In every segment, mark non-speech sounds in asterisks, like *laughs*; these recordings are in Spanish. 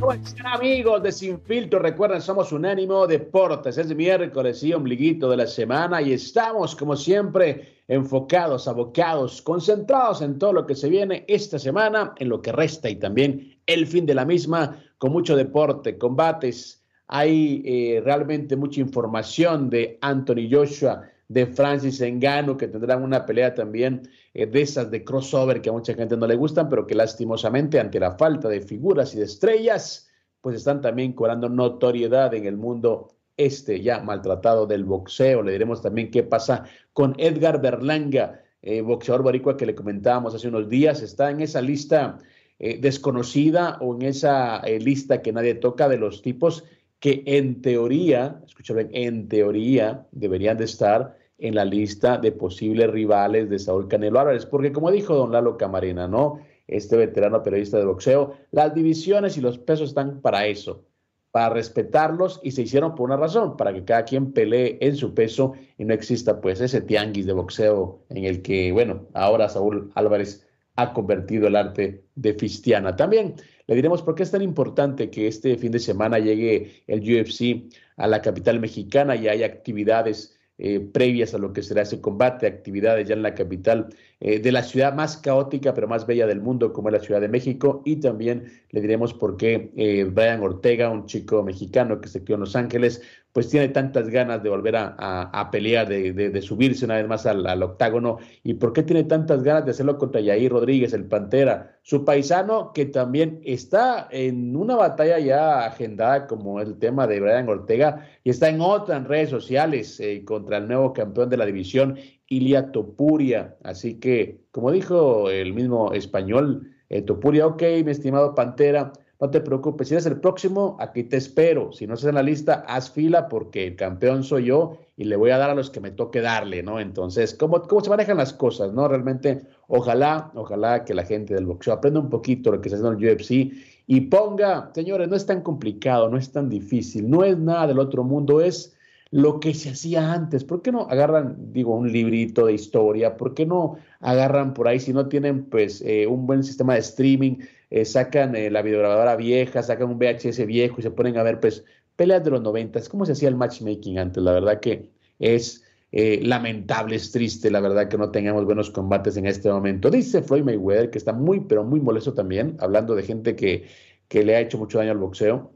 ¿Cómo están amigos de Sin? Recuerden, somos Unánimo Deportes. Es miércoles y ombliguito de la semana y estamos, como siempre, enfocados, abocados, concentrados en todo lo que se viene esta semana, en lo que resta y también el fin de la misma, con mucho deporte, combates. Hay eh, realmente mucha información de Anthony Joshua de Francis Engano, que tendrán una pelea también eh, de esas de crossover que a mucha gente no le gustan, pero que lastimosamente ante la falta de figuras y de estrellas, pues están también cobrando notoriedad en el mundo este ya maltratado del boxeo. Le diremos también qué pasa con Edgar Berlanga, eh, boxeador boricua que le comentábamos hace unos días, está en esa lista eh, desconocida o en esa lista que nadie toca de los tipos que en teoría, escúchame, en teoría deberían de estar en la lista de posibles rivales de Saúl Canelo Álvarez, porque como dijo don Lalo Camarena, ¿no? Este veterano periodista de boxeo, las divisiones y los pesos están para eso, para respetarlos y se hicieron por una razón, para que cada quien pelee en su peso y no exista pues ese tianguis de boxeo en el que, bueno, ahora Saúl Álvarez ha convertido el arte de Fistiana. También le diremos por qué es tan importante que este fin de semana llegue el UFC a la capital mexicana y hay actividades eh, previas a lo que será ese combate, actividades ya en la capital eh, de la ciudad más caótica pero más bella del mundo como es la Ciudad de México. Y también le diremos por qué eh, Brian Ortega, un chico mexicano que se crió en Los Ángeles, pues tiene tantas ganas de volver a, pelear, de, subirse una vez más al, octágono, y por qué tiene tantas ganas de hacerlo contra Yair Rodríguez, el Pantera, su paisano, que también está en una batalla ya agendada como el tema de Brian Ortega, y está en otras redes sociales eh, contra el nuevo campeón de la división, Ilia Topuria. Así que, como dijo el mismo español, eh, Topuria, ok, mi estimado Pantera, no te preocupes, si eres el próximo, aquí te espero. Si no estás en la lista, haz fila porque el campeón soy yo y le voy a dar a los que me toque darle, ¿no? Entonces, ¿cómo, cómo se manejan las cosas, no? Realmente, ojalá, ojalá que la gente del boxeo aprenda un poquito lo que se hace en el UFC y ponga, señores, no es tan complicado, no es tan difícil, no es nada del otro mundo, es lo que se hacía antes. ¿Por qué no agarran, digo, un librito de historia? ¿Por qué no agarran por ahí si no tienen, pues, eh, un buen sistema de streaming? Eh, sacan eh, la videograbadora vieja, sacan un VHS viejo y se ponen a ver, pues, peleas de los noventas, cómo se hacía el matchmaking antes. La verdad que es eh, lamentable, es triste, la verdad que no tengamos buenos combates en este momento. Dice Floyd Mayweather que está muy, pero muy molesto también, hablando de gente que, que le ha hecho mucho daño al boxeo.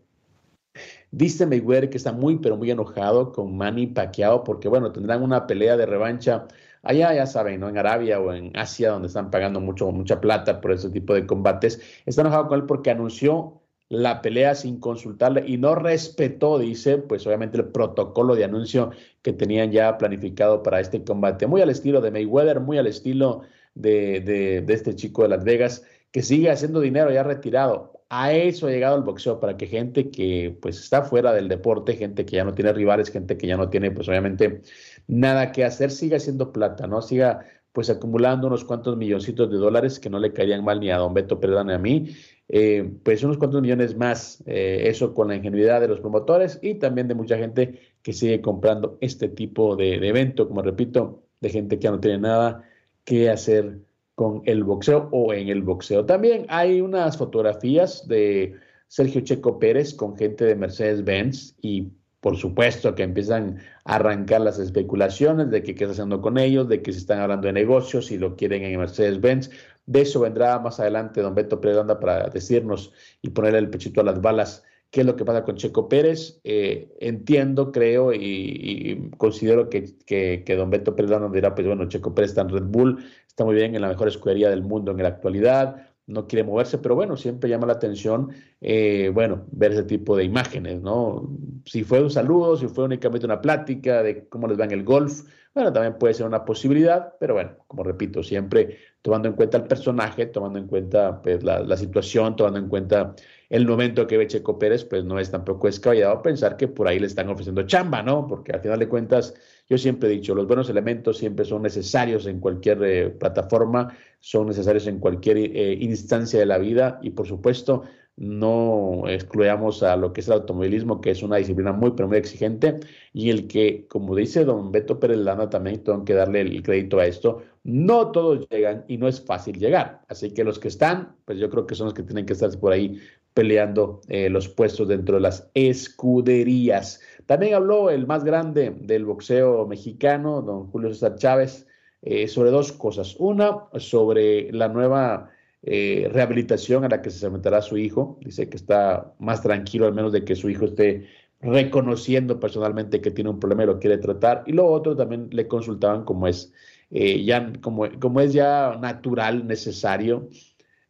Dice Mayweather que está muy, pero muy enojado con Manny Pacquiao porque, bueno, tendrán una pelea de revancha allá, ya saben, ¿no? En Arabia o en Asia, donde están pagando mucho, mucha plata por ese tipo de combates. Está enojado con él porque anunció la pelea sin consultarle y no respetó, dice, pues obviamente el protocolo de anuncio que tenían ya planificado para este combate. Muy al estilo de Mayweather, muy al estilo de, de, de este chico de Las Vegas, que sigue haciendo dinero ya retirado. A eso ha llegado el boxeo, para que gente que pues está fuera del deporte, gente que ya no tiene rivales, gente que ya no tiene pues obviamente nada que hacer, siga haciendo plata, ¿no? Siga pues acumulando unos cuantos milloncitos de dólares que no le caerían mal ni a don Beto Perdón ni a mí, eh, pues unos cuantos millones más, eh, eso con la ingenuidad de los promotores y también de mucha gente que sigue comprando este tipo de, de evento, como repito, de gente que ya no tiene nada que hacer con el boxeo o en el boxeo. También hay unas fotografías de Sergio Checo Pérez con gente de Mercedes-Benz y por supuesto que empiezan a arrancar las especulaciones de que qué está haciendo con ellos, de que se están hablando de negocios y lo quieren en Mercedes-Benz. De eso vendrá más adelante don Beto Predanda para decirnos y ponerle el pechito a las balas qué es lo que pasa con Checo Pérez. Eh, entiendo, creo y, considero que, que, don Beto Pérez dirá, pues bueno, Checo Pérez está en Red Bull, está muy bien en la mejor escudería del mundo en la actualidad, no quiere moverse, pero bueno, siempre llama la atención, eh, bueno, ver ese tipo de imágenes, ¿no? Si fue un saludo, si fue únicamente una plática de cómo les va en el golf, bueno, también puede ser una posibilidad, pero bueno, como repito, siempre tomando en cuenta el personaje, tomando en cuenta pues, la, la situación, tomando en cuenta el momento que ve Checo Pérez, pues no es tampoco descabellado pensar que por ahí le están ofreciendo chamba, ¿no? Porque al final de cuentas, yo siempre he dicho, los buenos elementos siempre son necesarios en cualquier eh, plataforma, son necesarios en cualquier eh, instancia de la vida y por supuesto no excluyamos a lo que es el automovilismo, que es una disciplina muy, pero muy exigente, y el que, como dice don Beto Pérez Lana, también tengo que darle el crédito a esto, no todos llegan y no es fácil llegar. Así que los que están, pues yo creo que son los que tienen que estar por ahí peleando eh, los puestos dentro de las escuderías. También habló el más grande del boxeo mexicano, don Julio César Chávez, eh, sobre dos cosas. Una, sobre la nueva eh, rehabilitación a la que se someterá su hijo. Dice que está más tranquilo, al menos de que su hijo esté reconociendo personalmente que tiene un problema y lo quiere tratar. Y lo otro también le consultaban como es, ya, como, como es ya natural, necesario,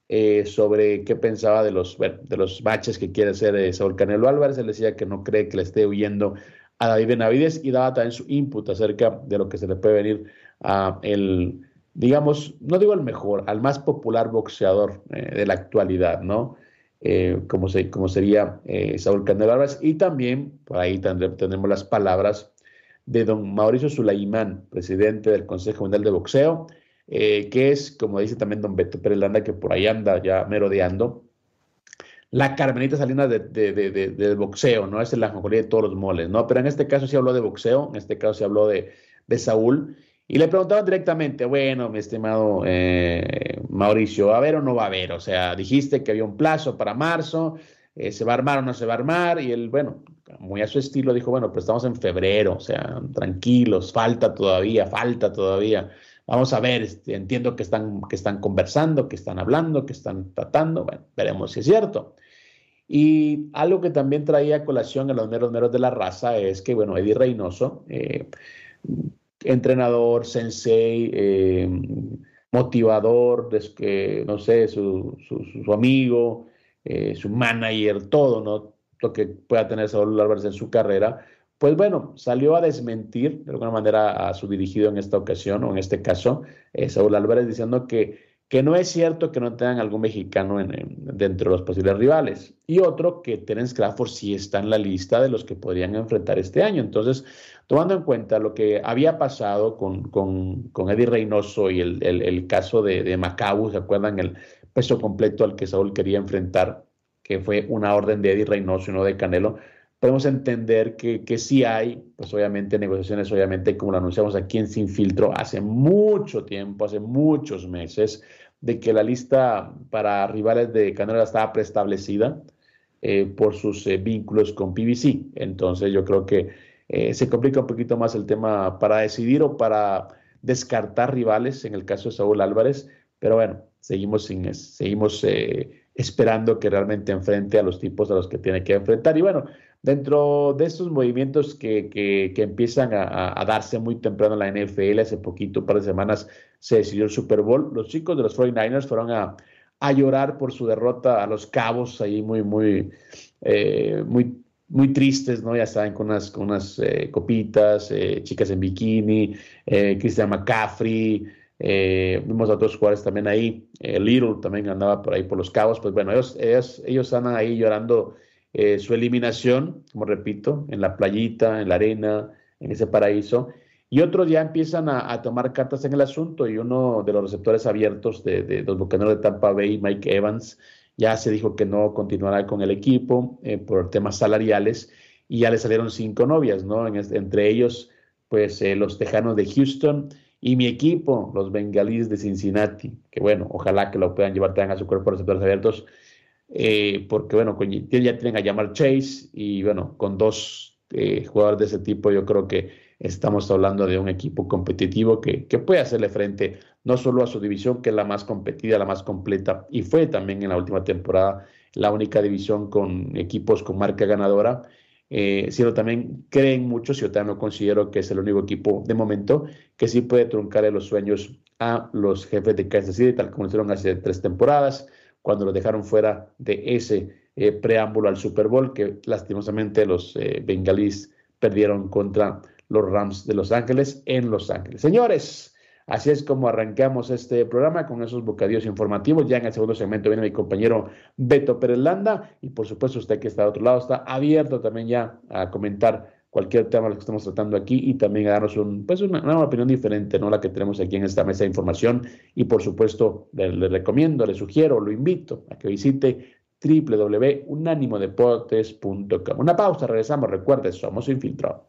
eh, sobre qué pensaba de los, de los baches que quiere hacer eh, Saúl Canelo Álvarez. Él decía que no cree que le esté huyendo a David Benavides y daba también su input acerca de lo que se le puede venir a el, digamos, no digo el mejor, al más popular boxeador eh, de la actualidad, ¿no? como, se, como sería Saúl Canelo Álvarez. Y también, por ahí tendremos las palabras de don Mauricio Sulaimán, presidente del Consejo Mundial de Boxeo, eh, que es, como dice también don Beto Pérez Landa, que por ahí anda ya merodeando, la Carmenita Salinas de, del boxeo, ¿no? Es la mejoría de todos los moles, ¿no? Pero en este caso sí habló de boxeo, en este caso se habló de, Saúl, y le preguntaban directamente, bueno, mi estimado eh, Mauricio, ¿va a haber o no va a haber? O sea, dijiste que había un plazo para marzo, eh, ¿se va a armar o no se va a armar? Y él, bueno, muy a su estilo, dijo, bueno, pues estamos en febrero, o sea, tranquilos, falta todavía, falta todavía. Vamos a ver, este, entiendo que están, que están conversando, que están hablando, que están tratando. Bueno, veremos si es cierto. Y algo que también traía colación a los meros meros de la raza es que, bueno, Eddie Reynoso, eh, entrenador, sensei, eh, motivador, que, no sé, su, su, amigo, eh, su manager, todo, ¿no? Lo que pueda tener Saúl Álvarez en su carrera, pues bueno, salió a desmentir de alguna manera a su dirigido en esta ocasión, o en este caso, eh, Saúl Álvarez, diciendo que, que no es cierto que no tengan algún mexicano en, dentro de los posibles rivales. Y otro, que Terence Crawford sí está en la lista de los que podrían enfrentar este año. Entonces, tomando en cuenta lo que había pasado con, con, con Eddie Reynoso y el, el, caso de, de Macau, ¿se acuerdan? El peso completo al que Saúl quería enfrentar, que fue una orden de Eddie Reynoso y no de Canelo podemos entender que, que sí hay, pues obviamente, negociaciones, obviamente, como lo anunciamos aquí en Sin Filtro, hace mucho tiempo, hace muchos meses, de que la lista para rivales de Canelo estaba preestablecida eh, por sus eh, vínculos con PBC. Entonces yo creo que eh, se complica un poquito más el tema para decidir o para descartar rivales, en el caso de Saúl Álvarez, pero bueno, seguimos, sin, seguimos esperando que realmente enfrente a los tipos a los que tiene que enfrentar. Y bueno, Dentro de estos movimientos que, que, empiezan a, darse muy temprano en la NFL, hace poquito, un par de semanas, se decidió el Super Bowl. Los chicos de los 49ers fueron a, a llorar por su derrota a los Cabos, ahí muy, muy, eh, muy, muy tristes, ¿no? Ya saben, con unas, con unas eh, copitas, eh, chicas en bikini, Christian McCaffrey, vimos a otros jugadores también ahí, Little también andaba por ahí por los Cabos, pues bueno, ellos, ellos, ellos andan ahí llorando eh, su eliminación, como repito, en la playita, en la arena, en ese paraíso, y otros ya empiezan a, tomar cartas en el asunto y uno de los receptores abiertos de, los Bucaneros de Tampa Bay, Mike Evans, ya se dijo que no continuará con el equipo eh, por temas salariales y ya le salieron cinco novias, ¿no? entre ellos, pues eh, los Tejanos de Houston y mi equipo, los Bengalíes de Cincinnati, que bueno, ojalá que lo puedan llevar también a su cuerpo receptores abiertos eh, porque bueno, ya tienen a llamar Chase y bueno, con dos eh, jugadores de ese tipo yo creo que estamos hablando de un equipo competitivo que, que, puede hacerle frente no solo a su división, que es la más competida, la más completa, y fue también en la última temporada la única división con equipos con marca ganadora. Eh, sino también creen muchos, yo también considero que es el único equipo de momento que sí puede truncarle los sueños a los jefes de Kansas City, tal como hicieron hace tres temporadas, cuando lo dejaron fuera de ese eh, preámbulo al Super Bowl, que lastimosamente los eh, bengalíes perdieron contra los Rams de Los Ángeles en Los Ángeles. Señores, Así es como arrancamos este programa con esos bocadillos informativos. Ya en el segundo segmento viene mi compañero Beto Pérez Landa y por supuesto usted que está de otro lado está abierto también ya a comentar cualquier tema que estamos tratando aquí y también a darnos un, pues una, opinión diferente, ¿no? La que tenemos aquí en esta mesa de información. Y por supuesto, le, le recomiendo, le sugiero, lo invito a que visite www.unanimodeportes.com. Una pausa, regresamos. Recuerde, somos Infiltrado.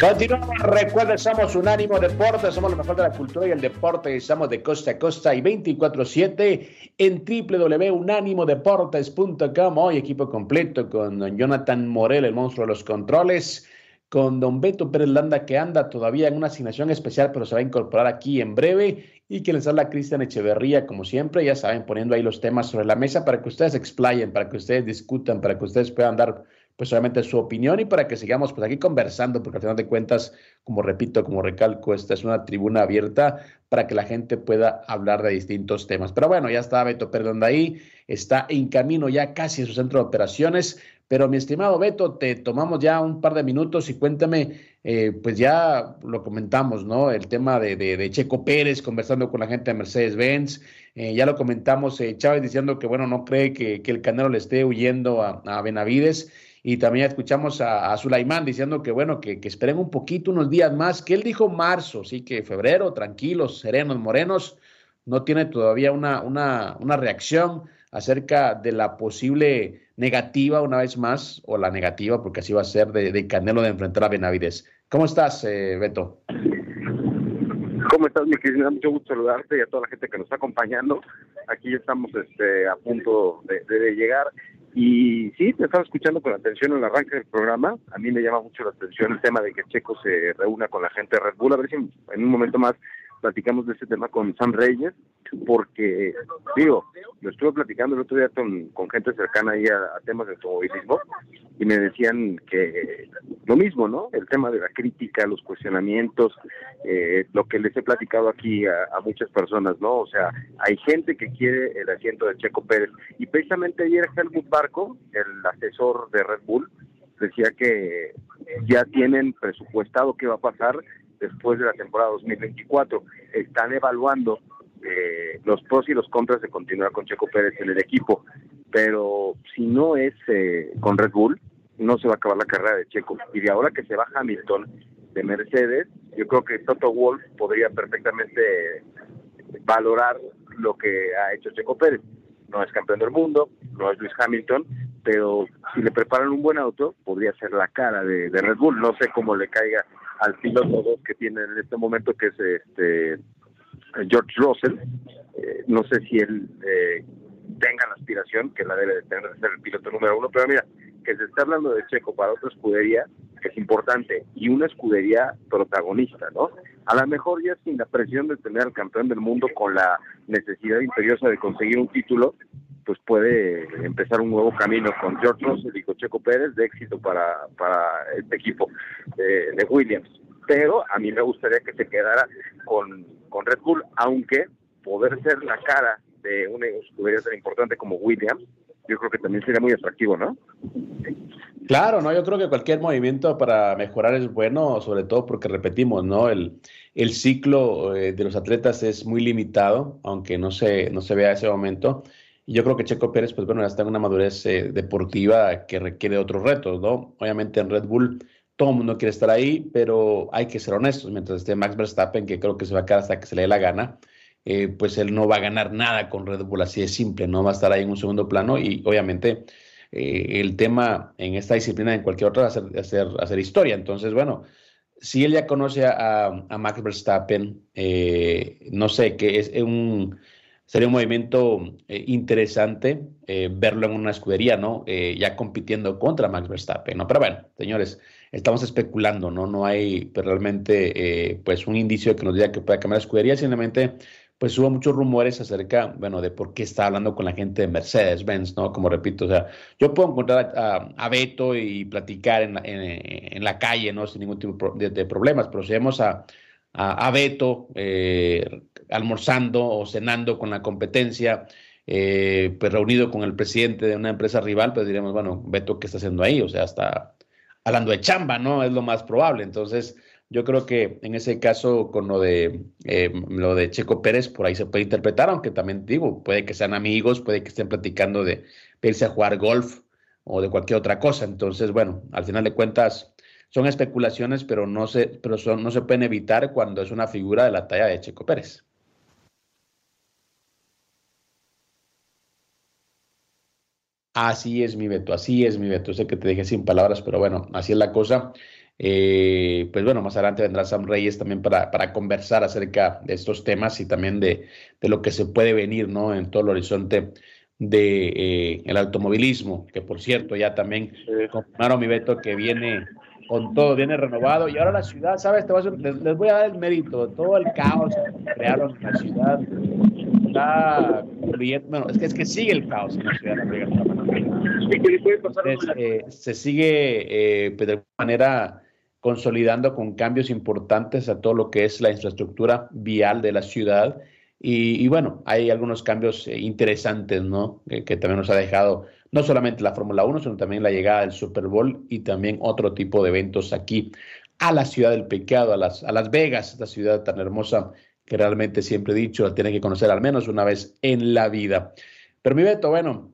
Continuamos, recuerden, somos Unánimo Deportes, somos lo mejor de la cultura y el deporte, estamos de costa a costa y 24-7 en www.unánimodeportes.com. Hoy equipo completo con don Jonathan Morel, el monstruo de los controles, con don Beto Pérez Landa, que anda todavía en una asignación especial, pero se va a incorporar aquí en breve, y que les habla Cristian Echeverría, como siempre, ya saben, poniendo ahí los temas sobre la mesa para que ustedes explayen, para que ustedes discutan, para que ustedes puedan dar pues obviamente su opinión y para que sigamos pues aquí conversando, porque al final de cuentas, como repito, como recalco, esta es una tribuna abierta para que la gente pueda hablar de distintos temas. Pero bueno, ya está Beto Perdón de ahí, está en camino ya casi a su centro de operaciones, pero mi estimado Beto, te tomamos ya un par de minutos y cuéntame, eh, pues ya lo comentamos, ¿no? El tema de, de, Checo Pérez conversando con la gente de Mercedes-Benz, eh, ya lo comentamos, eh, Chávez diciendo que, bueno, no cree que, que el Canelo le esté huyendo a, a Benavides. Y también escuchamos a, a Sulaimán diciendo que, bueno, que, esperen un poquito, unos días más, que él dijo marzo, sí, que febrero, tranquilos, serenos, morenos, no tiene todavía una, una, una reacción acerca de la posible negativa, una vez más, o la negativa, porque así va a ser, de, Canelo de enfrentar a Benavides. ¿Cómo estás, eh, Beto? ¿Cómo estás, mi querida? Mucho gusto saludarte y a toda la gente que nos está acompañando. Aquí estamos este, a punto de llegar y sí, te estaba escuchando con atención en el arranque del programa. A mí me llama mucho la atención el tema de que Checo se reúna con la gente de Red Bull. A ver si en un momento más platicamos de ese tema con Sam Reyes, porque, digo, lo estuve platicando el otro día con, gente cercana ahí a, temas de automovilismo y me decían que lo mismo, ¿no? El tema de la crítica, los cuestionamientos, eh, lo que les he platicado aquí a, muchas personas, ¿no? O sea, hay gente que quiere el asiento de Checo Pérez y precisamente ayer Helmut Barco, el asesor de Red Bull, decía que ya tienen presupuestado qué va a pasar después de la temporada 2024. Están evaluando eh, los pros y los contras de continuar con Checo Pérez en el equipo, pero si no es eh, con Red Bull, no se va a acabar la carrera de Checo. Y de ahora que se va Hamilton de Mercedes, yo creo que Toto Wolf podría perfectamente valorar lo que ha hecho Checo Pérez. No es campeón del mundo, no es Luis Hamilton, pero si le preparan un buen auto, podría ser la cara de, de Red Bull. No sé cómo le caiga al piloto 2 que tiene en este momento, que es este George Russell. Eh, no sé si él eh, tenga la aspiración, que la debe de tener de ser el piloto número uno, pero mira, que se está hablando de Checo para otra escudería, que es importante, y una escudería protagonista, ¿no? A lo mejor ya sin la presión de tener al campeón del mundo con la necesidad imperiosa de conseguir un título, pues puede empezar un nuevo camino con George Russell y con Checo Pérez de éxito para, para este equipo de, de Williams. Pero a mí me gustaría que se quedara con, con Red Bull, aunque poder ser la cara de una escudería tan importante como Williams, yo creo que también sería muy atractivo, ¿no? Claro, no, yo creo que cualquier movimiento para mejorar es bueno, sobre todo porque repetimos, ¿no? El, el ciclo eh, de los atletas es muy limitado, aunque no se, no se vea ese momento. Yo creo que Checo Pérez, pues bueno, ya está en una madurez eh, deportiva que requiere otros retos, ¿no? Obviamente en Red Bull todo el mundo quiere estar ahí, pero hay que ser honestos. Mientras esté Max Verstappen, que creo que se va a quedar hasta que se le dé la gana, eh, pues él no va a ganar nada con Red Bull, así de simple, no va a estar ahí en un segundo plano y obviamente eh, el tema en esta disciplina, en cualquier otra, hacer, hacer, hacer historia. Entonces, bueno, si él ya conoce a, a Max Verstappen, no sé, que es un, sería un movimiento interesante verlo en una escudería, ¿no? ya compitiendo contra Max Verstappen, ¿no? Pero bueno, señores, estamos especulando, ¿no? No hay pues, realmente pues un indicio que nos diga que pueda cambiar la escudería, simplemente pues hubo muchos rumores acerca, bueno, de por qué está hablando con la gente de Mercedes-Benz, ¿no? Como repito, o sea, yo puedo encontrar a, Beto y platicar en la, en, la, calle, ¿no? Sin ningún tipo de, problemas, pero si vemos a, a, Beto eh, almorzando o cenando con la competencia, eh, pues reunido con el presidente de una empresa rival, pues diríamos, bueno, Beto, ¿qué está haciendo ahí? O sea, está hablando de chamba, ¿no? Es lo más probable. Entonces, yo creo que en ese caso, con lo de, eh, lo de Checo Pérez, por ahí se puede interpretar, aunque también digo, puede que sean amigos, puede que estén platicando de irse a jugar golf o de cualquier otra cosa. Entonces, bueno, al final de cuentas, son especulaciones, pero no se, pero son, no se pueden evitar cuando es una figura de la talla de Checo Pérez. Así es mi veto, así es mi veto. Sé que te dejé sin palabras, pero bueno, así es la cosa. Eh, pues bueno, más adelante vendrá Sam Reyes también para, para conversar acerca de estos temas y también de, de, lo que se puede venir ¿no? en todo el horizonte de eh, el automovilismo, que por cierto ya también confirmaron mi veto que viene con todo, viene renovado y ahora la ciudad, ¿sabes? Te les, voy a dar el mérito, todo el caos que crearon en la ciudad está bueno, es que, es que sigue el caos en la ciudad eh, se sigue eh, pues, de alguna manera consolidando con cambios importantes a todo lo que es la infraestructura vial de la ciudad. Y, bueno, hay algunos cambios eh, interesantes, ¿no? Que, también nos ha dejado no solamente la Fórmula 1, sino también la llegada del Super Bowl y también otro tipo de eventos aquí a la ciudad del pecado, a Las, a las Vegas, esta ciudad tan hermosa que realmente siempre he dicho, la tiene que conocer al menos una vez en la vida. Pero mi Beto, bueno,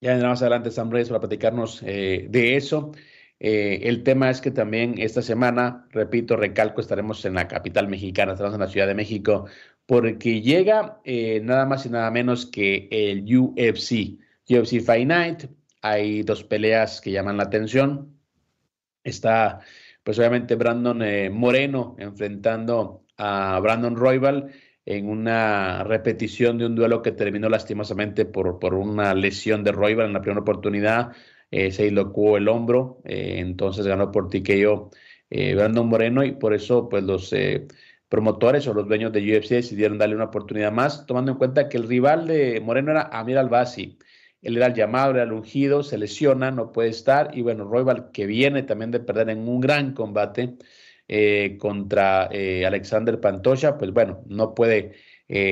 ya vendrá más adelante Sam Reyes para platicarnos eh, de eso. Eh, el tema es que también esta semana, repito, recalco, estaremos en la capital mexicana, estaremos en la Ciudad de México, porque llega eh, nada más y nada menos que el UFC, UFC Fight Night. Hay dos peleas que llaman la atención. Está, pues obviamente, Brandon eh, Moreno enfrentando a Brandon Royval en una repetición de un duelo que terminó lastimosamente por, por una lesión de Royval en la primera oportunidad eh, se dislocó el hombro, eh, entonces ganó por eh, Brandon Moreno y por eso pues los promotores o los dueños de UFC decidieron darle una oportunidad más, tomando en cuenta que el rival de Moreno era Amir Albasi. Él era el llamado, era el ungido, se lesiona, no puede estar. Y bueno, Royval, que viene también de perder en un gran combate contra Alexander Pantoja, pues bueno, no puede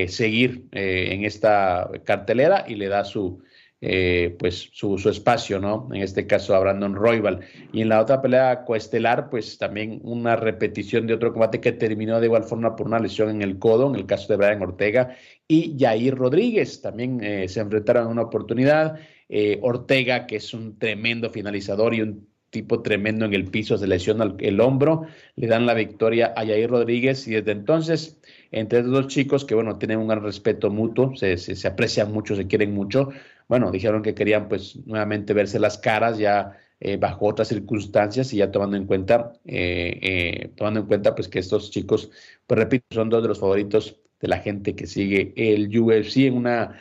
seguir en esta cartelera y le da su, eh, pues su, espacio, ¿no? En este caso a Brandon Royval. Y en la otra pelea coestelar, pues también una repetición de otro combate que terminó de igual forma por una lesión en el codo, en el caso de Brian Ortega y Jair Rodríguez. También eh, se enfrentaron en una oportunidad. Eh, Ortega, que es un tremendo finalizador y un tipo tremendo en el piso, se lesiona el, hombro, le dan la victoria a Jair Rodríguez y desde entonces, entre estos dos chicos que, bueno, tienen un gran respeto mutuo, se, se aprecian mucho, se quieren mucho, bueno, dijeron que querían pues nuevamente verse las caras ya eh, bajo otras circunstancias y ya tomando en cuenta, eh, eh, tomando en cuenta pues que estos chicos, pues repito, son dos de los favoritos de la gente que sigue el UFC en una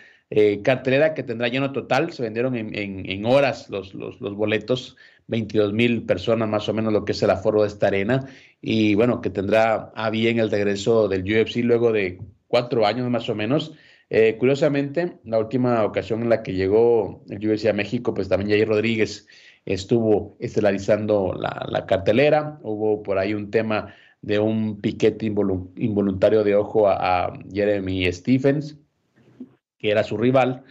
cartelera que tendrá lleno total, se vendieron en, en, horas los, los, los, boletos, 22 mil personas más o menos lo que es el aforo de esta arena. Y bueno, que tendrá a bien el regreso del UFC luego de cuatro años más o menos eh, curiosamente, la última ocasión en la que llegó el UFC a México, pues también Jair Rodríguez estuvo estelarizando la, cartelera. Hubo por ahí un tema de un piquete involuntario de ojo a, Jeremy Stephens. que era su rival.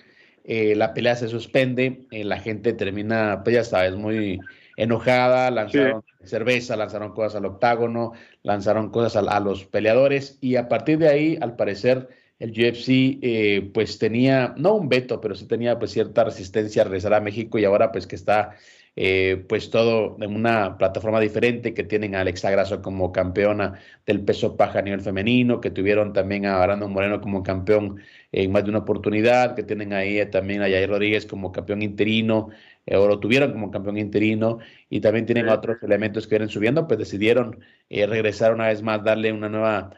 Eh, la pelea se suspende, eh, la gente termina, pues ya sabes, muy enojada, lanzaron cerveza, lanzaron cosas al octágono, lanzaron cosas a, los peleadores y a partir de ahí, al parecer, el UFC eh, pues tenía, no un veto, pero sí tenía pues cierta resistencia a regresar a México y ahora pues que está eh, pues todo en una plataforma diferente, que tienen a Alexa Grasso como campeona del peso paja a nivel femenino, que tuvieron también a Brandon Moreno como campeón en más de una oportunidad, que tienen ahí también a Jair Rodríguez como campeón interino, eh, o lo tuvieron como campeón interino, y también tienen otros elementos que vienen subiendo, pues decidieron eh, regresar una vez más, darle una nueva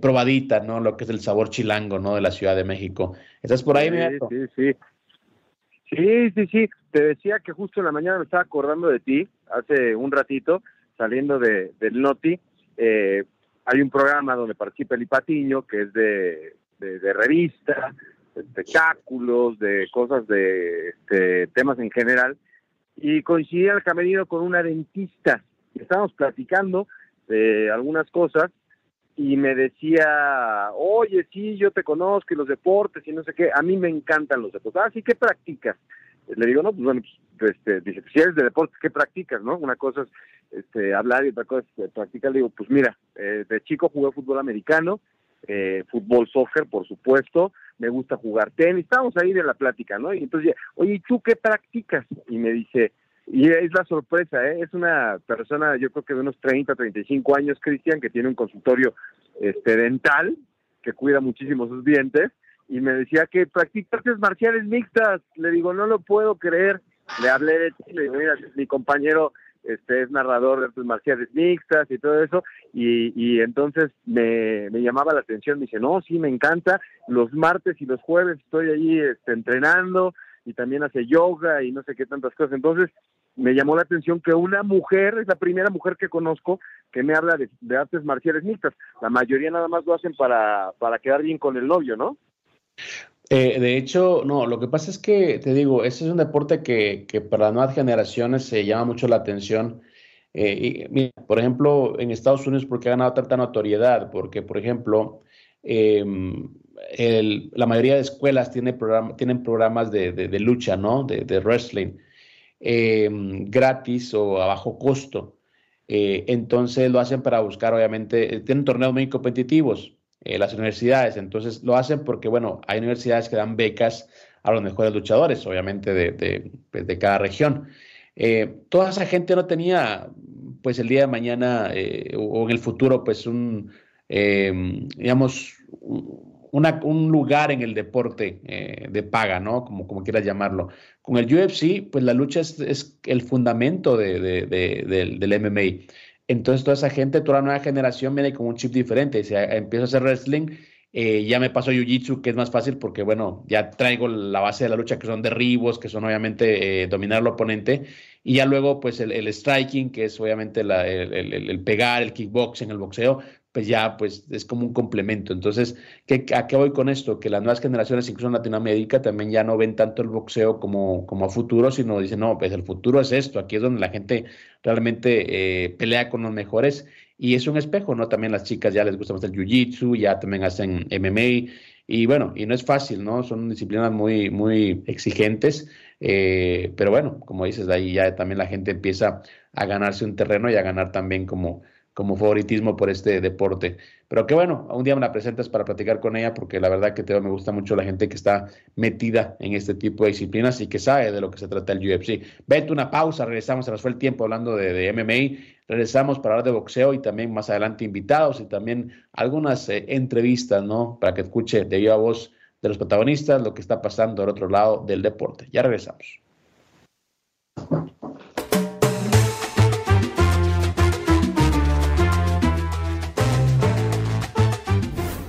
probadita, ¿no? Lo que es el sabor chilango, ¿no? De la Ciudad de México. ¿Estás por ahí, Sí, sí, sí. Sí, sí, sí. Te decía que justo en la mañana me estaba acordando de ti, hace un ratito, saliendo de, del Noti. Eh, hay un programa donde participa el Patiño, que es de, de, revista, de espectáculos, de cosas de este, temas en general. Y coincidí al camerino con una dentista. Estábamos platicando de algunas cosas y me decía, oye, sí, yo te conozco y los deportes y no sé qué, a mí me encantan los deportes. Ah, sí, ¿qué practicas? Le digo, no, pues bueno, pues, este, dice, pues, si eres de deportes, ¿qué practicas, no? Una cosa es este, hablar y otra cosa es practicar. Le digo, pues mira, eh, de chico jugué fútbol americano, eh, fútbol, soccer, por supuesto, me gusta jugar tenis, estábamos ahí de la plática, ¿no? Y entonces, oye, ¿y tú qué practicas? Y me dice, y es la sorpresa, ¿eh? es una persona, yo creo que de unos 30, 35 años, Cristian, que tiene un consultorio este, dental, que cuida muchísimo sus dientes, y me decía que practica artes marciales mixtas. Le digo, no lo puedo creer. Le hablé de ti, le digo, mira, mi compañero este es narrador de artes marciales mixtas y todo eso, y, y entonces me, me, llamaba la atención, me dice, no, sí, me encanta, los martes y los jueves estoy allí este, entrenando, y también hace yoga y no sé qué tantas cosas, entonces me llamó la atención que una mujer, es la primera mujer que conozco que me habla de, artes marciales mixtas. La mayoría nada más lo hacen para, para quedar bien con el novio, ¿no? Eh, de hecho, no, lo que pasa es que, te digo, ese es un deporte que, que para las nuevas generaciones se llama mucho la atención. Eh, y, por ejemplo, en Estados Unidos, porque ha ganado tanta notoriedad? Porque, por ejemplo, em, la mayoría de escuelas tiene tienen programas de, de, lucha, ¿no? De, de wrestling. Em, gratis o a bajo costo. Eh, entonces lo hacen para buscar, obviamente, eh, tienen torneos muy competitivos eh, las universidades, entonces lo hacen porque, bueno, hay universidades que dan becas a los mejores luchadores, obviamente, de, de, pues, de cada región. toda esa gente no tenía, pues el día de mañana o en el futuro, pues un, digamos, un lugar en el deporte eh, de paga, ¿no? Como, como quieras llamarlo. Con el UFC, pues la lucha es, el fundamento de, del, MMA. Entonces, toda esa gente, toda la nueva generación viene con un chip diferente. Si empiezo a hacer wrestling, eh, ya me paso a Jiu-Jitsu, que es más fácil porque, bueno, ya traigo la base de la lucha, que son derribos, que son obviamente eh, dominar al oponente. Y ya luego, pues el, striking, que es obviamente el, el, pegar, el kickboxing, el boxeo, pues ya pues es como un complemento. Entonces, ¿qué, ¿a qué voy con esto? Que las nuevas generaciones, incluso en Latinoamérica, también ya no ven tanto el boxeo como, como a futuro, sino dicen, no, pues el futuro es esto, aquí es donde la gente realmente eh, pelea con los mejores y es un espejo, ¿no? También las chicas ya les gusta más el jiu-jitsu, ya también hacen MMA y bueno, y no es fácil, ¿no? Son disciplinas muy, muy exigentes, eh, pero bueno, como dices, ahí ya también la gente empieza a ganarse un terreno y a ganar también como como favoritismo por este deporte. Pero que bueno, un día me la presentas para platicar con ella, porque la verdad que te, me gusta mucho la gente que está metida en este tipo de disciplinas y que sabe de lo que se trata el UFC. Vete una pausa, regresamos, se nos fue el tiempo hablando de, de MMA, regresamos para hablar de boxeo y también más adelante invitados y también algunas eh, entrevistas, ¿no? Para que escuche de viva voz de los protagonistas lo que está pasando al otro lado del deporte. Ya regresamos.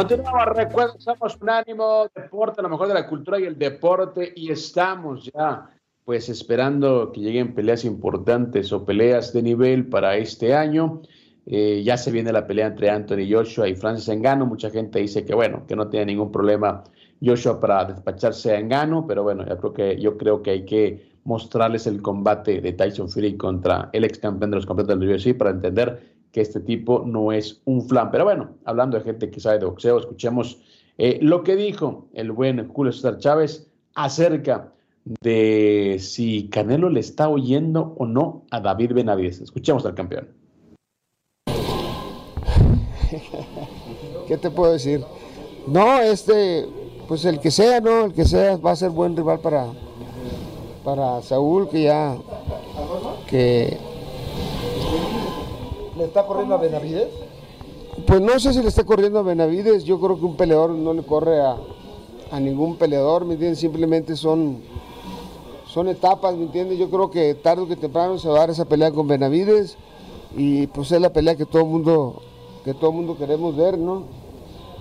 Continuamos, recuerden, somos un ánimo deporte, lo mejor de la cultura y el deporte, y estamos ya pues esperando que lleguen peleas importantes o peleas de nivel para este año. Eh, ya se viene la pelea entre Anthony Joshua y Francis Engano. Mucha gente dice que bueno, que no tiene ningún problema Joshua para despacharse a Engano, pero bueno, yo creo que, yo creo que hay que mostrarles el combate de Tyson Fury contra el ex campeón de los campeones del UFC para entender que este tipo no es un flan. Pero bueno, hablando de gente que sabe de boxeo, escuchemos eh, lo que dijo el buen Julio César Chávez acerca de si Canelo le está oyendo o no a David Benavides. Escuchemos al campeón. *laughs* ¿Qué te puedo decir? No, este, pues el que sea, ¿no? El que sea va a ser buen rival para, para Saúl, que ya, que ¿Le está corriendo a Benavides? Pues no sé si le está corriendo a Benavides, yo creo que un peleador no le corre a, ningún peleador, ¿me entiendes? Simplemente son, son etapas, ¿me entiendes? Yo creo que tarde o que temprano se va a dar esa pelea con Benavides y pues es la pelea que todo el mundo, que todo mundo queremos ver, ¿no?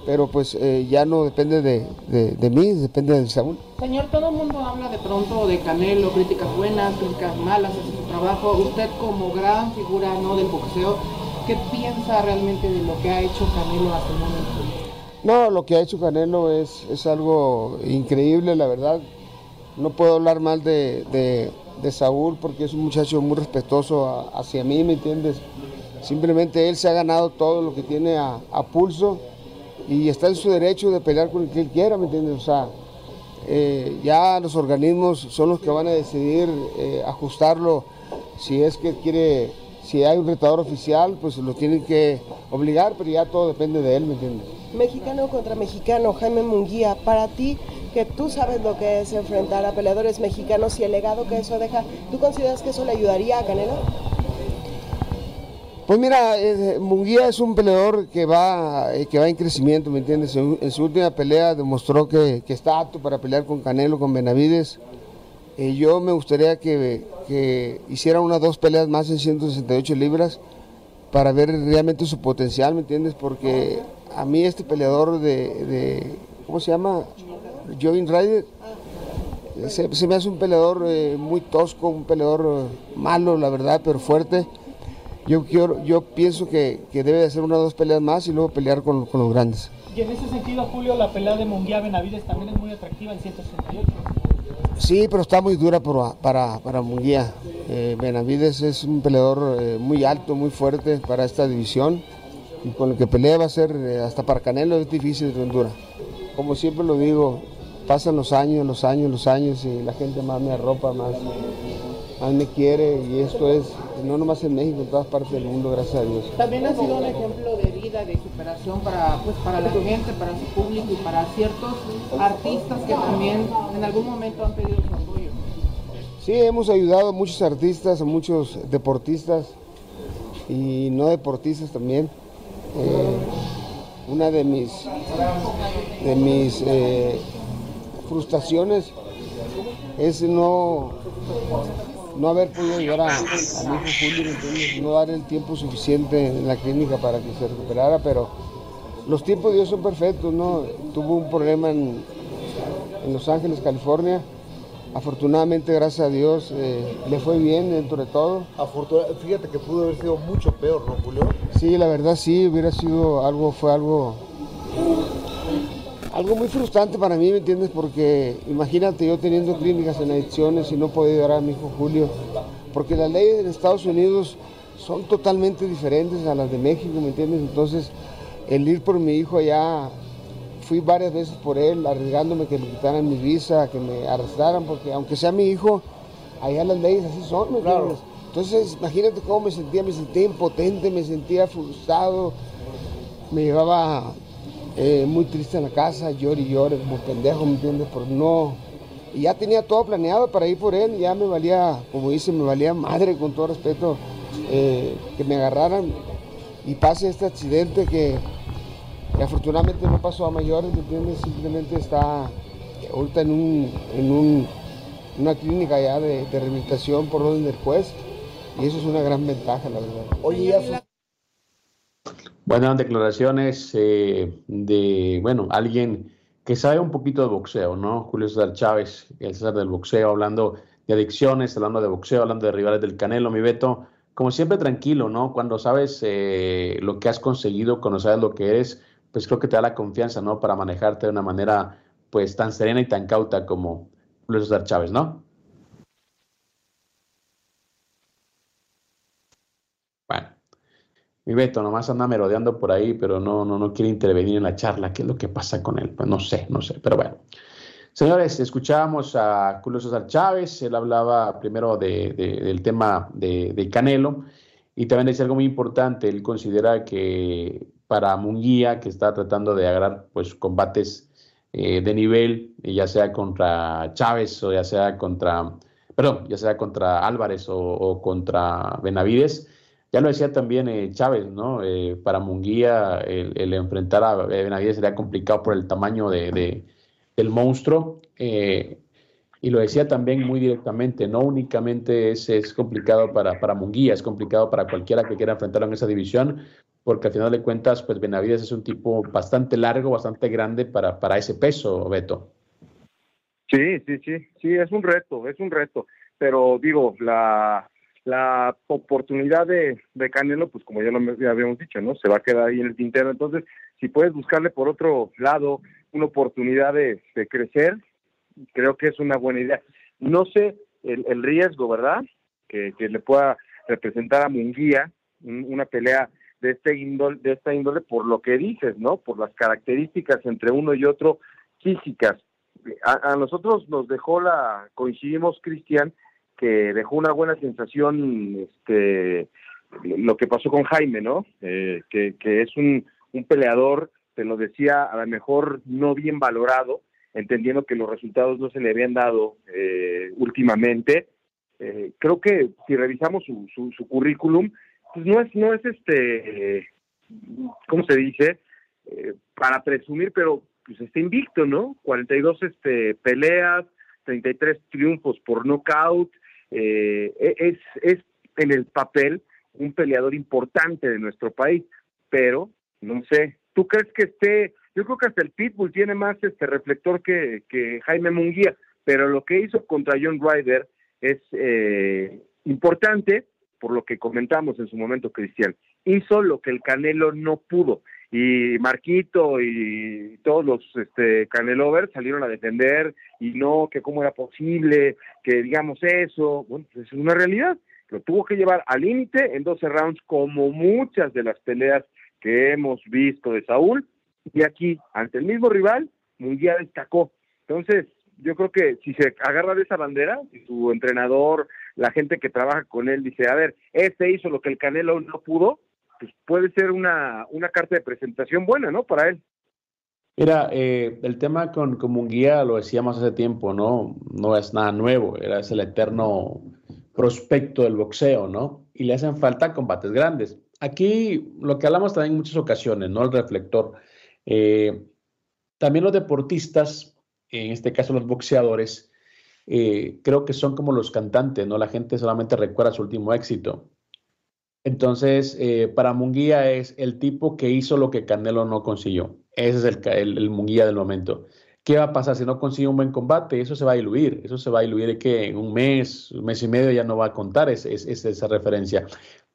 Pero pues eh, ya no depende de, de, mí, depende de Saúl. Señor, todo el mundo habla de pronto de Canelo, críticas buenas, críticas malas, hace su trabajo. Usted como gran figura ¿no? del boxeo, ¿qué piensa realmente de lo que ha hecho Canelo hasta el momento? No, lo que ha hecho Canelo es, es algo increíble, la verdad. No puedo hablar mal de, de, Saúl porque es un muchacho muy respetuoso hacia mí, ¿me entiendes? Simplemente él se ha ganado todo lo que tiene a, a, pulso y está en su derecho de pelear con el que él quiera, ¿me entiendes? O sea, eh, ya los organismos son los que van a decidir eh, ajustarlo si es que quiere si hay un retador oficial, pues lo tienen que obligar, pero ya todo depende de él, ¿me entiendes? Mexicano contra mexicano, Jaime Munguía, para ti, que tú sabes lo que es enfrentar a peleadores mexicanos y el legado que eso deja, ¿tú consideras que eso le ayudaría a Canelo? Pues mira, eh, Munguía es un peleador que va, eh, que va en crecimiento, ¿me entiendes? En, su última pelea demostró que, está apto para pelear con Canelo, con Benavides. Eh, yo me gustaría que, hiciera unas dos peleas más en 168 libras para ver realmente su potencial, ¿me entiendes? Porque a mí este peleador de, ¿cómo se llama? Jovin Ryder, se, me hace un peleador eh, muy tosco, un peleador eh, malo, la verdad, pero fuerte. Yo, quiero, yo pienso que, debe de hacer una o dos peleas más y luego pelear con, con, los grandes. Y en ese sentido, Julio, la pelea de Munguía Benavides también es muy atractiva en 168. Sí, pero está muy dura para, para, para Munguía. Eh, Benavides es un peleador eh, muy alto, muy fuerte para esta división. Y con el que pelea va a ser, eh, hasta para Canelo es difícil, de dura. Como siempre lo digo, pasan los años, los años, los años y la gente más me arropa, más, más me quiere. Y esto es, no nomás en México, en todas partes del mundo, gracias a Dios. También ha sido un ejemplo de vida, de superación para, pues, para la gente, para su público y para ciertos artistas que también en algún momento han pedido su apoyo. Sí, hemos ayudado a muchos artistas, a muchos deportistas y no deportistas también. Eh, una de mis, de mis eh, frustraciones es no no haber podido ayudar a, mi hijo Julio, no dar el tiempo suficiente en la clínica para que se recuperara, pero los tiempos de Dios son perfectos, ¿no? Tuvo un problema en, Los Ángeles, California. Afortunadamente, gracias a Dios, eh, le fue bien dentro de todo. Fíjate que pudo haber sido mucho peor, ¿no, Julio? Sí, la verdad sí, hubiera sido algo, fue algo algo muy frustrante para mí, ¿me entiendes? Porque imagínate yo teniendo clínicas en adicciones y no poder ayudar a mi hijo Julio, porque las leyes en Estados Unidos son totalmente diferentes a las de México, ¿me entiendes? Entonces, el ir por mi hijo allá, fui varias veces por él, arriesgándome que me quitaran mi visa, que me arrestaran, porque aunque sea mi hijo, allá las leyes así son, ¿me entiendes? Entonces, imagínate cómo me sentía, me sentía impotente, me sentía frustrado, me llevaba eh, muy triste en la casa, llore y llore como pendejo, ¿me entiendes? Por no... Y ya tenía todo planeado para ir por él, ya me valía, como dice, me valía madre, con todo respeto, eh, que me agarraran y pase este accidente que, afortunadamente no pasó a mayores, ¿me entiendes? Simplemente está ahorita en, un, en una clínica ya de, rehabilitación por orden del juez y eso es una gran ventaja, la verdad. Oye, Buenas declaraciones eh, de, bueno, alguien que sabe un poquito de boxeo, ¿no? Julio César Chávez, el César del boxeo, hablando de adicciones, hablando de boxeo, hablando de rivales del Canelo, mi Beto, como siempre tranquilo, ¿no? Cuando sabes eh, lo que has conseguido, cuando sabes lo que eres, pues creo que te da la confianza, ¿no? Para manejarte de una manera, pues, tan serena y tan cauta como Julio César Chávez, ¿no? Mi Beto nomás anda merodeando por ahí, pero no, no, no quiere intervenir en la charla. ¿Qué es lo que pasa con él? Pues no sé, no sé, pero bueno. Señores, escuchábamos a Julio César Chávez, él hablaba primero de, del tema de, Canelo y también decía algo muy importante, él considera que para Munguía, que está tratando de agarrar pues combates eh, de nivel, ya sea contra Chávez o ya sea contra, perdón, ya sea contra Álvarez o contra Benavides, ya lo decía también eh, Chávez, ¿no? Eh, para Munguía el, enfrentar a Benavides sería complicado por el tamaño de, del monstruo. Eh, y lo decía también muy directamente, no únicamente es, es complicado para, para Munguía, es complicado para cualquiera que quiera enfrentarlo en esa división, porque al final de cuentas, pues Benavides es un tipo bastante largo, bastante grande para, para ese peso, Beto. Sí, sí, sí, sí, es un reto, es un reto, pero digo, la, la oportunidad de, de, Canelo, pues como ya lo habíamos dicho, ¿no? Se va a quedar ahí en el tintero. Entonces, si puedes buscarle por otro lado una oportunidad de, crecer, creo que es una buena idea. No sé el, riesgo, ¿verdad? Que, le pueda representar a Munguía una pelea de este índole, de esta índole por lo que dices, ¿no? Por las características entre uno y otro físicas. A, a nosotros nos dejó la, coincidimos, Cristian, que dejó una buena sensación este, lo que pasó con Jaime, ¿no? Eh, que, es un, peleador, te lo decía, a lo mejor no bien valorado, entendiendo que los resultados no se le habían dado eh, últimamente. Eh, creo que si revisamos su, su, currículum, pues no es, no es este, ¿cómo se dice? para presumir, pero pues está invicto, ¿no? 42 este, peleas, 33 triunfos por knockout, eh, e-, es, es en el papel un peleador importante de nuestro país, pero no sé, ¿tú crees que esté? Yo creo que hasta el Pitbull tiene más este reflector que, que Jaime Munguía, pero lo que hizo contra John Ryder es eh, importante, por lo que comentamos en su momento, Cristian. Hizo lo que el Canelo no pudo y Marquito y todos los este, Canelovers salieron a defender y no, que cómo era posible, que digamos eso, bueno, pues es una realidad, lo tuvo que llevar al límite en 12 rounds como muchas de las peleas que hemos visto de Saúl. Y aquí ante el mismo rival Munguía destacó, entonces yo creo que si se agarra de esa bandera, su entrenador, la gente que trabaja con él dice, a ver, este hizo lo que el Canelo no pudo, pues puede ser una, una carta de presentación buena, ¿no? Para él. Mira, eh, el tema con, con Munguía lo decíamos hace tiempo, ¿no? No es nada nuevo, era el eterno prospecto del boxeo, ¿no? Y le hacen falta combates grandes. Aquí lo que hablamos también en muchas ocasiones, ¿no? El reflector. Eh, también los deportistas, en este caso los boxeadores, eh, creo que son como los cantantes, ¿no? La gente solamente recuerda su último éxito. Entonces, eh, para Munguía es el tipo que hizo lo que Canelo no consiguió. Ese es el, el, Munguía del momento. ¿Qué va a pasar si no consigue un buen combate? Eso se va a diluir. Eso se va a diluir de que en un mes, un mes y medio ya no va a contar es, esa referencia.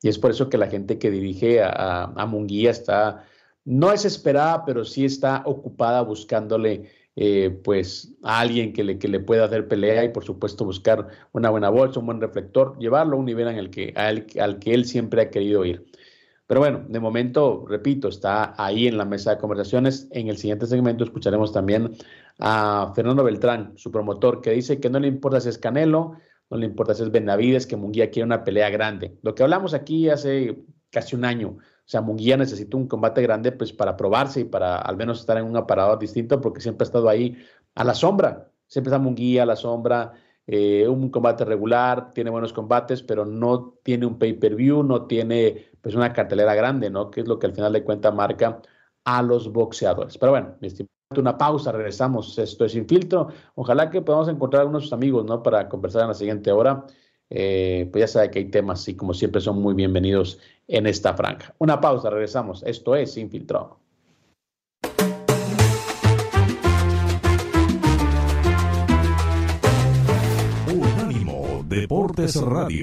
Y es por eso que la gente que dirige a, a Munguía está, no es esperada, pero sí está ocupada buscándole eh, pues a alguien que le, que le pueda hacer pelea y por supuesto buscar una buena bolsa, un buen reflector, llevarlo a un nivel en el que, al, que él siempre ha querido ir. Pero bueno, de momento, repito, está ahí en la mesa de conversaciones. En el siguiente segmento escucharemos también a Fernando Beltrán, su promotor, que dice que no le importa si es Canelo, no le importa si es Benavides, que Munguía quiere una pelea grande. Lo que hablamos aquí hace casi un año, o sea, Munguía necesita un combate grande pues para probarse y para al menos estar en un aparador distinto porque siempre ha estado ahí a la sombra. Siempre está Munguía a la sombra, eh, un combate regular, tiene buenos combates, pero no tiene un pay-per-view, no tiene pues una cartelera grande, ¿no? Que es lo que al final de cuentas marca a los boxeadores. Pero bueno, mi estimado, una pausa, regresamos. Esto es Sin Filtro. Ojalá que podamos encontrar a unos amigos, ¿no? Para conversar en la siguiente hora. Eh, pues ya sabe que hay temas y como siempre son muy bienvenidos en esta franja. Una pausa, regresamos. Esto es Infiltrado. Unánimo Deportes Radio.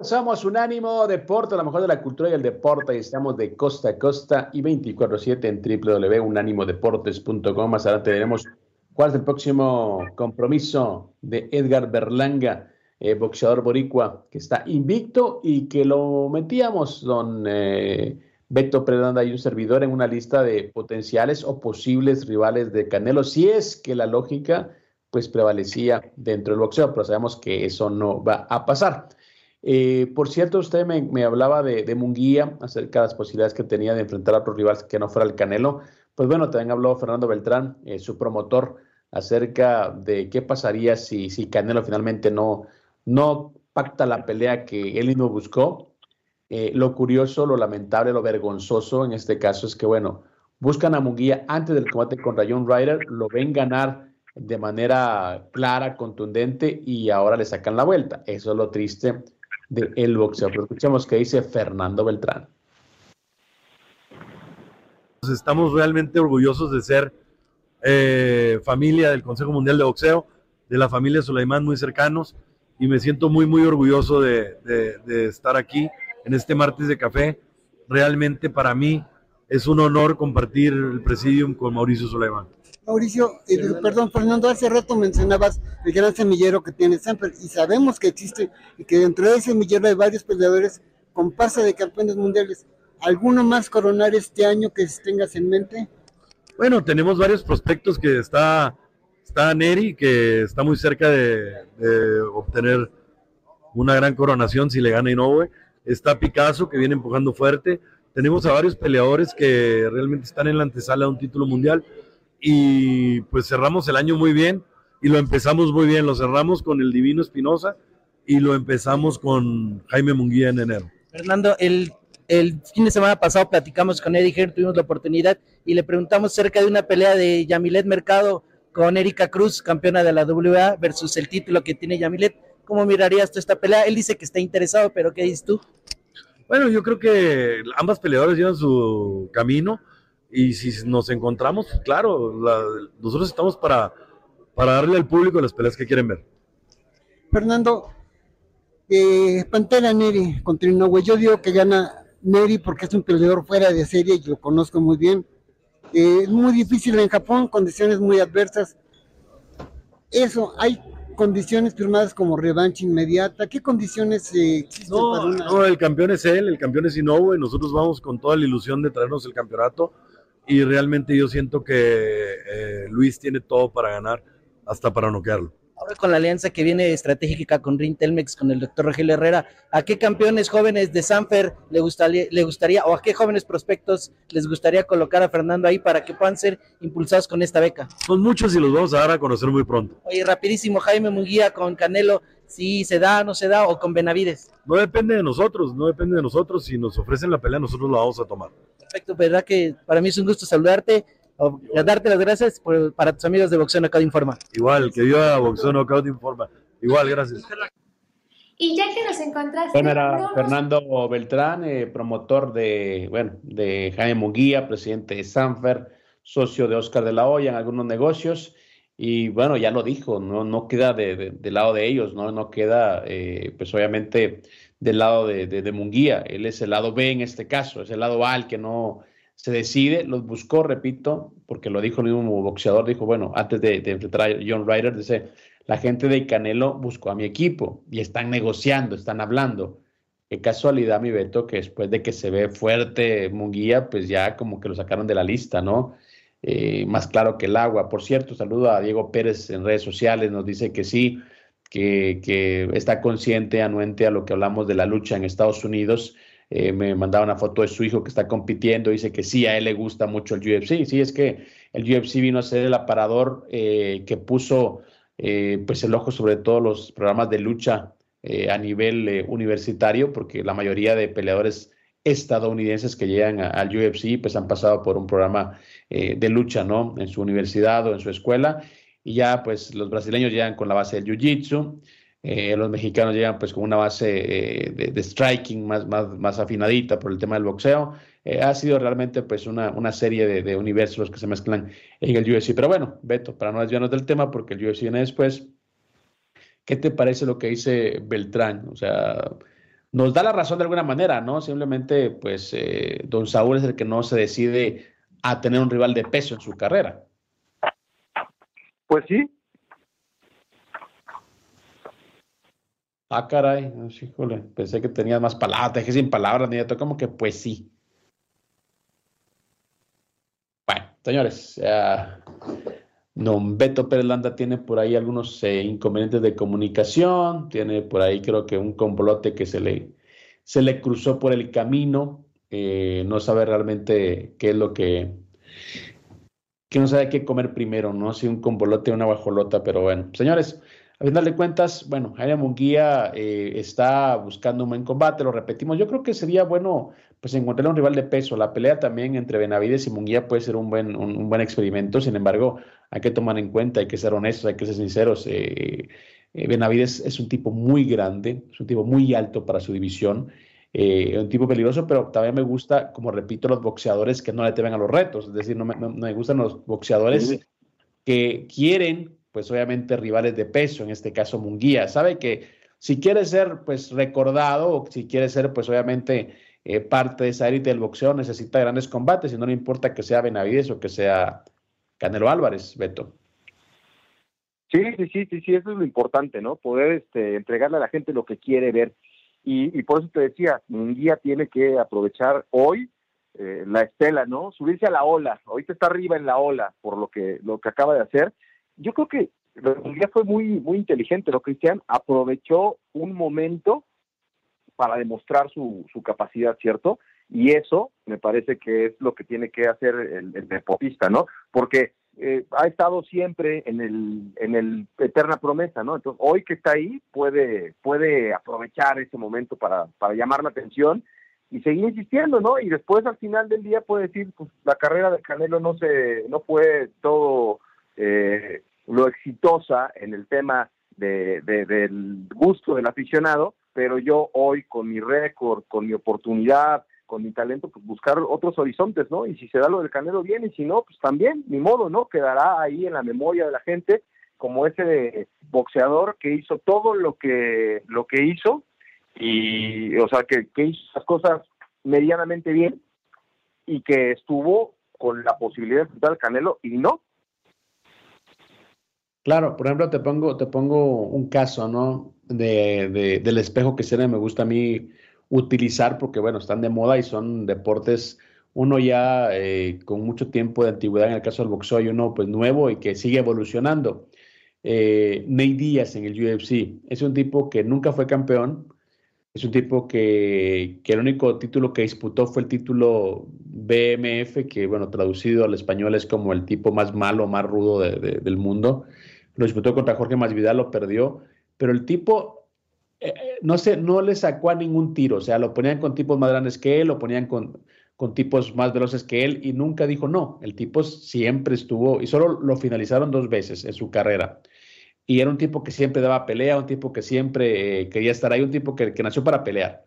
somos Unánimo Deporte, lo mejor de la cultura y el deporte. Y estamos de costa a costa y 24-7 en www.unanimodeportes.com. Más adelante veremos cuál es el próximo compromiso de Edgar Berlanga, eh, boxeador boricua, que está invicto y que lo metíamos, don eh, Beto Predanda y un servidor, en una lista de potenciales o posibles rivales de Canelo, si es que la lógica pues prevalecía dentro del boxeo, pero sabemos que eso no va a pasar. Eh, por cierto, usted me, hablaba de, Munguía acerca de las posibilidades que tenía de enfrentar a otros rivales que no fuera el Canelo. Pues bueno, también habló Fernando Beltrán, eh, su promotor, acerca de qué pasaría si, si Canelo finalmente no, no pacta la pelea que él mismo buscó. Eh, lo curioso, lo lamentable, lo vergonzoso en este caso es que, bueno, buscan a Munguía antes del combate con Rayon Ryder, lo ven ganar de manera clara, contundente y ahora le sacan la vuelta. Eso es lo triste del el escuchemos qué dice Fernando Beltrán. Estamos realmente orgullosos de ser eh, familia del Consejo Mundial de Boxeo, de la familia Sulaimán muy cercanos y me siento muy, muy orgulloso de, de estar aquí en este martes de café. Realmente para mí es un honor compartir el presidium con Mauricio Sulaimán. Mauricio, eh, perdón, Fernando, hace rato mencionabas el gran semillero que tiene Sanfer y sabemos que existe y que dentro de ese semillero hay varios peleadores con pase de campeones mundiales. ¿Alguno más coronar este año que tengas en mente? Bueno, tenemos varios prospectos que está, está Neri, que está muy cerca de, obtener una gran coronación si le gana Inoue. Está Picasso, que viene empujando fuerte. Tenemos a varios peleadores que realmente están en la antesala de un título mundial y pues cerramos el año muy bien y lo empezamos muy bien. Lo cerramos con el Divino Espinosa y lo empezamos con Jaime Munguía en enero. Fernando, el, el fin de semana pasado platicamos con Eddie Hearn, tuvimos la oportunidad y le preguntamos cerca de una pelea de Yamilet Mercado con Erika Cruz, campeona de la WA, versus el título que tiene Yamilet. ¿Cómo mirarías tú esta pelea? Él dice que está interesado, pero ¿qué dices tú? Bueno, yo creo que ambas peleadoras llevan su camino y si nos encontramos, claro, nosotros estamos para, para darle al público las peleas que quieren ver. Fernando, eh, Pantera Neri contra Inoue, yo digo que gana Neri porque es un peleador fuera de serie y lo conozco muy bien. Eh, es muy difícil en Japón, condiciones muy adversas. Eso, hay condiciones firmadas como revancha inmediata. ¿Qué condiciones eh, existen no, No, el campeón es él, el campeón es Inoue. Nosotros vamos con toda la ilusión de traernos el campeonato y realmente yo siento que eh, Luis tiene todo para ganar, hasta para noquearlo. Ahora con la alianza que viene estratégica con Rintelmex, con el doctor Rogelio Herrera, ¿a qué campeones jóvenes de Sanfer le gustaría, le gustaría o a qué jóvenes prospectos les gustaría colocar a Fernando ahí para que puedan ser impulsados con esta beca? Son muchos y los vamos a dar a conocer muy pronto. Oye, rapidísimo, Jaime Munguía con Canelo, si se da, no se da, o con Benavides. No depende de nosotros, no depende de nosotros. Si nos ofrecen la pelea, nosotros la vamos a tomar. Perfecto, verdad que para mí es un gusto saludarte, darte las gracias para tus amigos de Boxeo Knockout Informa. Igual, que viva Boxeo Knockout Informa. Igual, gracias. Y ya que nos encontraste. Bueno, era Fernando Beltrán, eh, promotor de, bueno, de Jaime Munguía, presidente de Sanfer, socio de Oscar de la Hoya en algunos negocios. Y bueno, ya lo dijo, no, no queda de, del lado de ellos, no, no queda, eh, pues obviamente del lado de, de, Munguía. Él es el lado B en este caso, es el lado A el que no se decide. Los buscó, repito, porque lo dijo el mismo boxeador, dijo, bueno, antes de, de enfrentar a John Ryder, dice, la gente de Canelo buscó a mi equipo y están negociando, están hablando. Qué casualidad, mi Beto, que después de que se ve fuerte Munguía, pues ya como que lo sacaron de la lista, ¿no? Eh, más claro que el agua. Por cierto, saludo a Diego Pérez en redes sociales, nos dice que sí, que, está consciente, anuente a lo que hablamos de la lucha en Estados Unidos. Eh, me mandaba una foto de su hijo que está compitiendo, dice que sí, a él le gusta mucho el UFC. Sí, es que el UFC vino a ser el aparador eh, que puso eh, pues el ojo sobre todos los programas de lucha a nivel universitario, porque la mayoría de peleadores estadounidenses que llegan al UFC pues han pasado por un programa de lucha, ¿no? En su universidad o en su escuela y ya pues los brasileños llegan con la base del jiu-jitsu, eh, los mexicanos llegan pues con una base eh, de, striking más, más, más afinadita por el tema del boxeo. Eh, ha sido realmente pues una, una serie de, de, universos que se mezclan en el UFC. Pero bueno, Beto, para no desviarnos del tema, porque el UFC viene después, ¿qué te parece lo que dice Beltrán? O sea, nos da la razón de alguna manera, ¿no? Simplemente pues Don Saúl es el que no se decide a tener un rival de peso en su carrera. Pues sí. Ah, caray, híjole, pensé que tenía más palabras, dejé sin palabras, ni como que pues sí. Bueno, señores, ya Don Beto Pérez Landa tiene por ahí algunos eh, inconvenientes de comunicación, tiene por ahí creo que un complote que se le, se le cruzó por el camino, eh, no sabe realmente qué es lo que, que no sabe qué comer primero, ¿no? Si un convolote o una bajolota, pero bueno. Señores, a final de cuentas, bueno, Jaime Munguía eh, está buscando un buen combate, lo repetimos. Yo creo que sería bueno pues encontrar un rival de peso. La pelea también entre Benavides y Munguía puede ser un buen, un, buen experimento. Sin embargo, hay que tomar en cuenta, hay que ser honestos, hay que ser sinceros. Eh, eh, Benavides es un tipo muy grande, es un tipo muy alto para su división eh, un tipo peligroso, pero también me gusta, como repito, los boxeadores que no le temen a los retos, es decir, no me, no, me gustan los boxeadores que quieren, pues obviamente, rivales de peso, en este caso Munguía, sabe que si quiere ser, pues, recordado, o si quiere ser, pues, obviamente, eh, parte de esa élite del boxeo, necesita grandes combates, y no le importa que sea Benavides o que sea Canelo Álvarez, Beto. Sí, sí, sí, sí, sí, eso es lo importante, ¿no? Poder este, entregarle a la gente lo que quiere ver. Y, por eso te decía, un guía tiene que aprovechar hoy eh, la estela, ¿no? Subirse a la ola. Ahorita está arriba en la ola por lo que, lo que acaba de hacer. Yo creo que un guía fue muy, muy inteligente, ¿no, Cristian? Aprovechó un momento para demostrar su, su capacidad, ¿cierto? Y eso me parece que es lo que tiene que hacer el, el deportista, ¿no? Porque eh, ha estado siempre en el, en el eterna promesa, ¿no? Entonces, hoy que está ahí, puede, puede aprovechar ese momento para, para llamar la atención y seguir insistiendo, ¿no? Y después al final del día puede decir, pues la carrera de Canelo no se, no fue todo eh, lo exitosa en el tema de, del gusto del aficionado, pero yo hoy con mi récord, con mi oportunidad, con mi talento, pues buscar otros horizontes, ¿no? Y si se da lo del Canelo bien, y si no, pues también, ni modo, ¿no? Quedará ahí en la memoria de la gente como ese boxeador que hizo todo lo que, lo que hizo, y, o sea, que, que hizo las cosas medianamente bien, y que estuvo con la posibilidad de enfrentar al Canelo, y no. Claro, por ejemplo, te pongo, te pongo un caso, ¿no? De, de, del espejo que siempre me gusta a mí utilizar porque, bueno, están de moda y son deportes, uno ya eh, con mucho tiempo de antigüedad en el caso del boxeo y uno pues nuevo y que sigue evolucionando. Eh, Ney Díaz en el UFC es un tipo que nunca fue campeón, es un tipo que, que, el único título que disputó fue el título BMF, que bueno, traducido al español es como el tipo más malo, más rudo del mundo. Lo disputó contra Jorge Masvidal, lo perdió, pero el tipo eh, eh, no, sé, no le sacó a ningún tiro, o sea, lo ponían con tipos más grandes que él, lo ponían con, con tipos más veloces que él y nunca dijo no. El tipo siempre estuvo y solo lo finalizaron dos veces en su carrera. Y era un tipo que siempre daba pelea, un tipo que siempre eh, quería estar ahí, un tipo que, que, nació para pelear.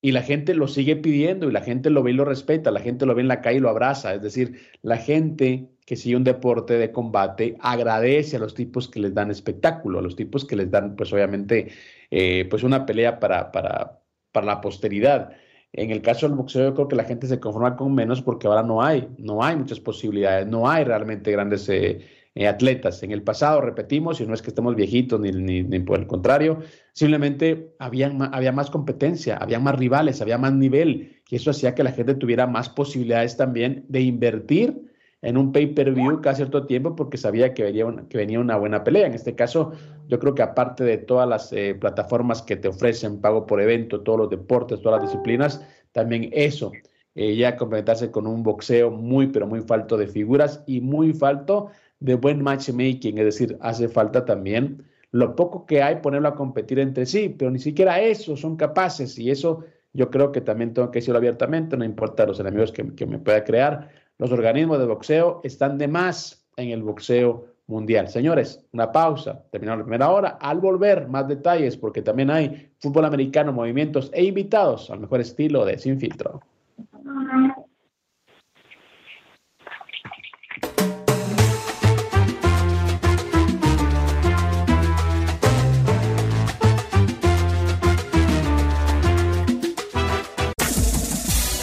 Y la gente lo sigue pidiendo y la gente lo ve y lo respeta, la gente lo ve en la calle y lo abraza. Es decir, la gente que sigue un deporte de combate agradece a los tipos que les dan espectáculo, a los tipos que les dan, pues obviamente, eh, pues una pelea para, para, para la posteridad. En el caso del boxeo, yo creo que la gente se conforma con menos porque ahora no hay, no hay muchas posibilidades, no hay realmente grandes eh, eh, atletas. En el pasado, repetimos, y no es que estemos viejitos ni, ni, por el contrario, simplemente había, había más competencia, había más rivales, había más nivel, y eso hacía que la gente tuviera más posibilidades también de invertir en un pay-per-view cada cierto tiempo porque sabía que venía, una, que venía una buena pelea. En este caso, yo creo que aparte de todas las eh, plataformas que te ofrecen pago por evento, todos los deportes, todas las disciplinas, también eso, eh, ya complementarse con un boxeo muy, pero muy falto de figuras y muy falto de buen matchmaking, es decir, hace falta también lo poco que hay ponerlo a competir entre sí, pero ni siquiera eso son capaces y eso yo creo que también tengo que decirlo abiertamente, no importa los enemigos que, que me pueda crear, los organismos de boxeo están de más en el boxeo mundial. Señores, una pausa, terminamos la primera hora. Al volver, más detalles, porque también hay fútbol americano, movimientos e invitados al mejor estilo de Sin Filtro.